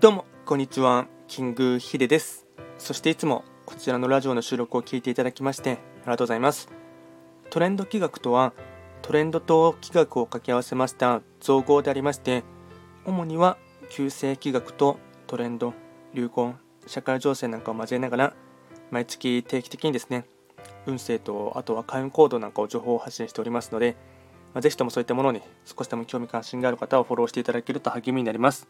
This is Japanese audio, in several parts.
どうもこんにちは。キングヒデです。そしていつもこちらのラジオの収録を聞いていただきましてありがとうございます。トレンド企画とはトレンドと企画を掛け合わせました造語でありまして主には旧世企画とトレンド流行社会情勢なんかを交えながら毎月定期的にですね運勢とあとは開運行動なんかを情報を発信しておりますので、まあ、ぜひともそういったものに少しでも興味関心がある方はフォローしていただけると励みになります。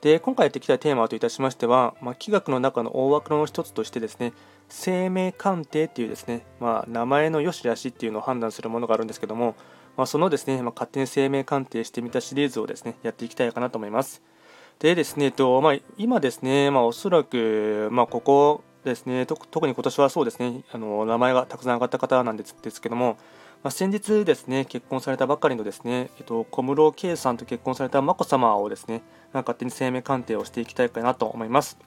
で今回やっていきたいテーマといたしましては、まあ、気学の中の大枠の一つとしてですね生命鑑定っていうですね、まあ、名前の良し悪しっていうのを判断するものがあるんですけども、まあ、そのですね、ま勝手に生命鑑定してみたシリーズをですねやっていきたいかなと思います。でですね、とま、今ですね、ま、おそらく、ま、ここですね特に今年はそうですねあの名前がたくさん上がった方なんですけども、まあ、先日ですね結婚されたばかりのですね、えっと、小室圭さんと結婚された眞子さまをですねま勝手に生命鑑定をしていきたいかなと思います。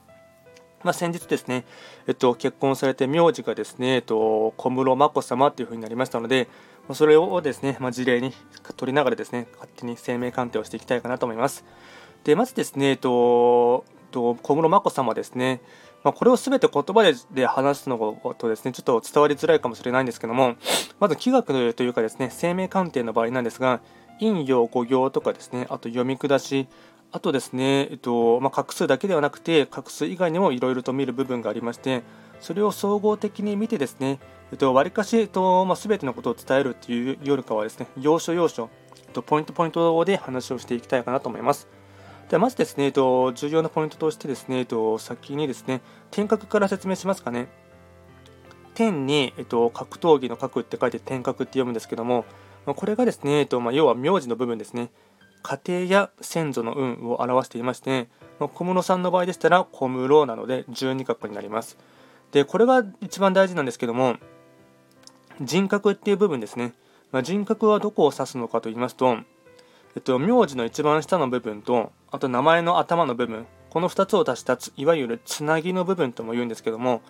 まあ、先日ですね、えっと、結婚されて名字がですね、えっと、小室眞子さまというふうになりましたので、それをですね、まあ、事例に取りながらですね、勝手に生命鑑定をしていきたいかなと思います。で、まずですね、えっと、と小室眞子さまですね、まあ、これを全て言葉でで話すのとですね、ちょっと伝わりづらいかもしれないんですけども、まず気学というかですね、生命鑑定の場合なんですが、陰陽五行とかですね、あと読み下し、あとですね、えっとまあ、画数だけではなくて、画数以外にもいろいろと見る部分がありまして、それを総合的に見てですね、えっと、割かし、えっとまあ、全てのことを伝えるっていうよりかはですね、要所要所、えっと、ポイントポイントで話をしていきたいかなと思います。ではまずですね、えっと、重要なポイントとしてですね、えっと、先にですね、天格から説明しますかね。天に、えっと、格闘技の格って書いて天格って読むんですけども、これがですね、えっとまあ、要は名字の部分ですね。家庭や先祖の運を表していまして、小室さんの場合でしたら小室なので12画になります。で、これが一番大事なんですけども、人格っていう部分ですね。まあ、人格はどこを指すのかと言いますと、えっと、名字の一番下の部分と、あと名前の頭の部分、この2つを足したいわゆるつなぎの部分とも言うんですけども、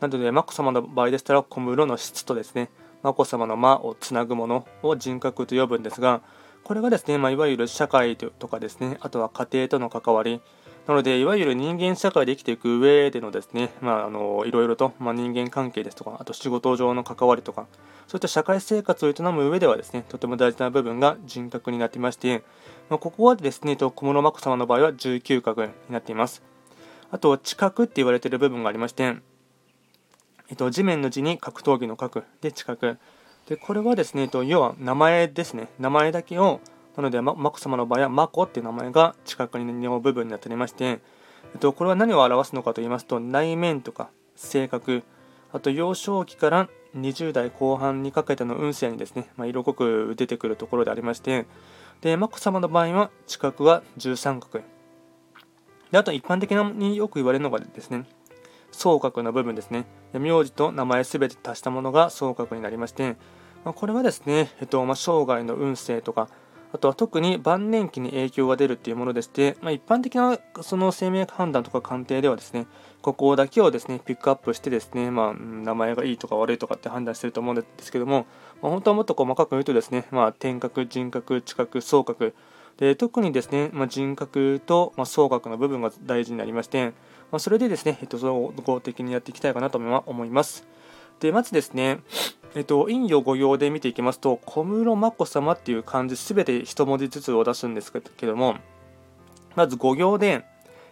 なので、眞子さまの場合でしたら小室の質とですね、眞子さまの間をつなぐものを人格と呼ぶんですが、これがですね、まあ、いわゆる社会とかですね、あとは家庭との関わり、なので、いわゆる人間社会で生きていく上でのですね、まあ、あのいろいろと、まあ、人間関係ですとか、あと仕事上の関わりとか、そういった社会生活を営む上ではですね、とても大事な部分が人格になっていまして、ま、ここはですね、小室眞子さまの場合は19画になっています。あと、知覚って言われている部分がありまして、えっと、地面の字に格闘技の格で知覚。でこれはですね、と要は名前ですね。名前だけを、なので、ま、眞子さまの場合は、眞子っていう名前が近くにの部分になっておりまして、えっと、これは何を表すのかと言いますと、内面とか性格、あと幼少期から20代後半にかけての運勢にですね、まあ、色濃く出てくるところでありまして、で、眞子さまの場合は、近くは13角。で、あと一般的によく言われるのがですね、総角の部分ですね。名字と名前すべて足したものが総角になりまして、まあ、これはですね、えっとまあ、生涯の運勢とか、あとは特に晩年期に影響が出るっていうものでして、まあ、一般的なその生命判断とか鑑定ではですね、ここだけをですね、ピックアップしてですね、まあ、名前がいいとか悪いとかって判断してると思うんですけども、まあ、本当はもっと細かく言うとですね、まあ、天格、人格、知覚、総格、で特にですね、まあ、人格と、まあ、総格の部分が大事になりまして、まあ、それでですね、えっと、総合的にやっていきたいかなと思います。で、まずですね、えっと、陰陽五行で見ていきますと、小室眞子様っていう漢字すべて一文字ずつを出すんですけども、まず五行で、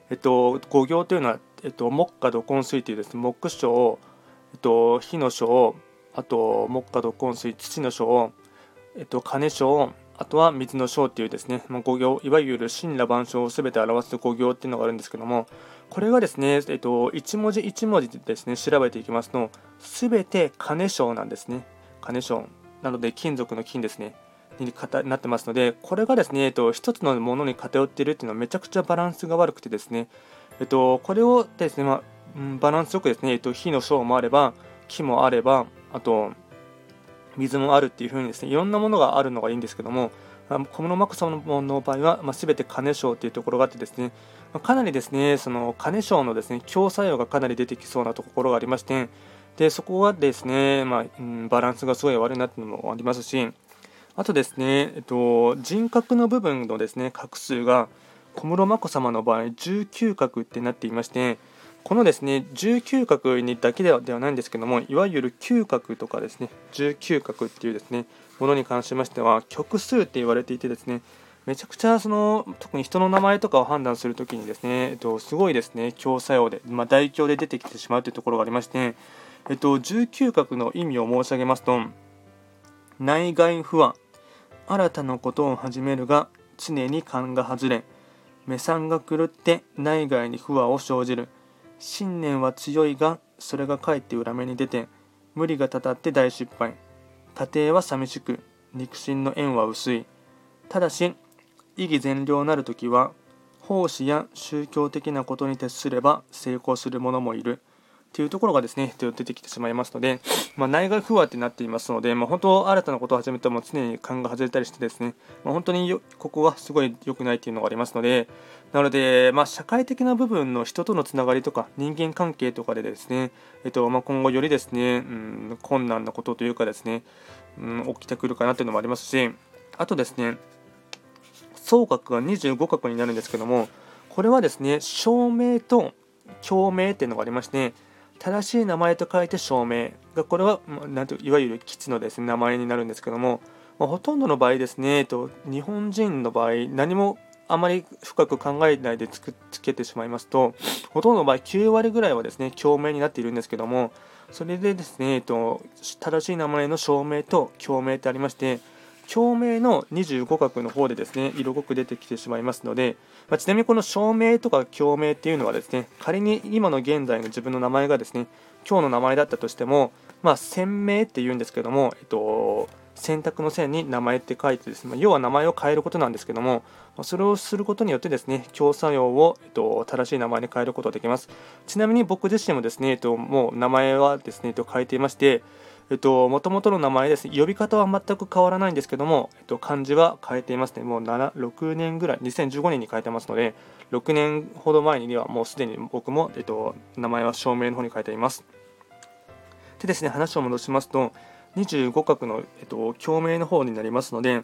えっと、五行というのは、えっと、木下土根水というですね、木章、えっと、火の章、あと、木下土根水、土の章、えっと、金章、あとは水の章っていうですね、まあ、五行、いわゆる神羅万象をすべて表す五行っていうのがあるんですけども、これがですね、えっと、一文字一文字でですね、調べていきますと、すべて金賞なんですね。金賞。なので、金属の金ですね。になってますので、これがですね、えっと、一つのものに偏っているっていうのはめちゃくちゃバランスが悪くてですね、えっと、これをですね、まあ、バランスよくですね、えっと、火の章もあれば、木もあれば、あと、水もあるっていう風にですね、いろんなものがあるのがいいんですけども、小室眞子さんの場合は、まあ、全て金賞というところがあってですね、かなりですね、その金賞のですね、強作用がかなり出てきそうなところがありまして、でそこはですね、まあうん、バランスがすごい悪いなっていうのもありますし、あとですね、えっと、人格の部分のですね、画数が小室眞子さまの場合19画ってなっていましてこのですね19画にだけではないんですけどもいわゆる嗅覚とかですね19画っていうですねものに関しましては曲数って言われていてですねめちゃくちゃその特に人の名前とかを判断するときにですね、えっと、すごいですね強作用で、まあ、大凶で出てきてしまうというところがありまして、えっと、19画の意味を申し上げますと内外不安新たなことを始めるが常に勘が外れ目算が狂って内外に不和を生じる。信念は強いがそれがかえって裏目に出て無理がたたって大失敗。家庭は寂しく肉親の縁は薄い。ただし意義善良なる時は奉仕や宗教的なことに徹すれば成功する者もいる。というところがですね出てきてしまいますので、まあ、内外不和ってなっていますので、まあ、本当新たなことを始めても常に勘が外れたりしてですね、まあ、本当にここがすごい良くないっていうのがありますのでなので、まあ、社会的な部分の人とのつながりとか人間関係とかでですね、えっとまあ、今後よりですね、うん、困難なことというかですね、うん、起きてくるかなというのもありますしあとですね総角が25角になるんですけどもこれはですね証明と共鳴っていうのがありまして正しい名前と書いて証明。がこれはなんていわゆる基地のですね名前になるんですけども、まあ、ほとんどの場合ですね、えっと、日本人の場合何もあまり深く考えないでつけてしまいますとほとんどの場合9割ぐらいはですね共鳴になっているんですけどもそれでですね、えっと、正しい名前の証明と共鳴ってありまして共鳴の25画の方でですね色濃く出てきてしまいますので、まあ、ちなみにこの証明とか共鳴っていうのはですね仮に今の現在の自分の名前がですね今日の名前だったとしても、まあ、鮮明っていうんですけども、えっと、選択の線に名前って書いてですね、ま要は名前を変えることなんですけども、それをすることによってですね、強作用を、えっと、正しい名前に変えることができます。ちなみに僕自身もですね、えっと、もう名前はですね、えっと、変えていまして、えっと、もともとの名前です、ね、呼び方は全く変わらないんですけども、えっと、漢字は変えていますね。もう7 6年ぐらい、2015年に変えてますので、6年ほど前にはもうすでに僕も、えっと、名前は証明の方に変えています。でですね、話を戻しますと、25画の、えっと、共鳴の方になりますので、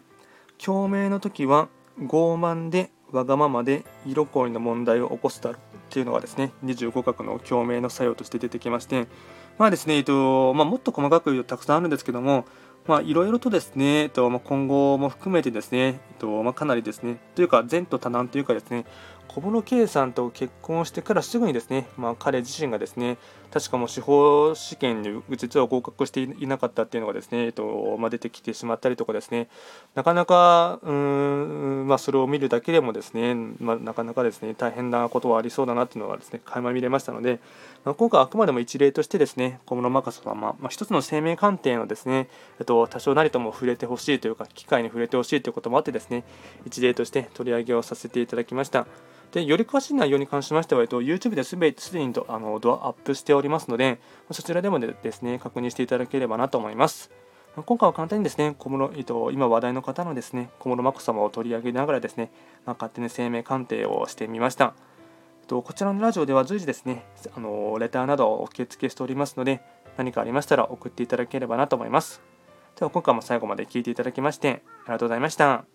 共鳴の時は傲慢でわがままで色恋の問題を起こすだろうっていうのがですね、25画の共鳴の作用として出てきまして、まあですね、えっとまあ、もっと細かく言うとたくさんあるんですけども、まあ、いろいろとですね、えっとまあ、今後も含めてですね、えっとまあ、かなりですね、というか、前途多難というかですね、小室圭さんと結婚してからすぐにですね、まあ、彼自身がですね、確かもう司法試験に実は合格していなかったっていうのがですね、えっとまあ、出てきてしまったりとかですね、なかなか、うん、まあ、それを見るだけでもですね、まあ、なかなかですね、大変なことはありそうだなっていうのがですね、垣間見れましたので、まあ、今回あくまでも一例としてですね、小室眞子さま、まあ、一つの生命鑑定のですね、えっと、多少なりとも触れてほしいというか、機会に触れてほしいということもあってですね、一例として取り上げをさせていただきました。で、より詳しい内容に関しましては、えっと、YouTube ですべてすでにあのドアアップしておりますので、そちらでもですね、確認していただければなと思います。今回は簡単にですね、小室えっと、今話題の方のですね、小室眞子さまを取り上げながらですね、まあ、勝手に生命鑑定をしてみました。えっとこちらのラジオでは随時ですね、あのレターなどを受付しておりますので、何かありましたら送っていただければなと思います。では今回も最後まで聴いていただきまして、ありがとうございました。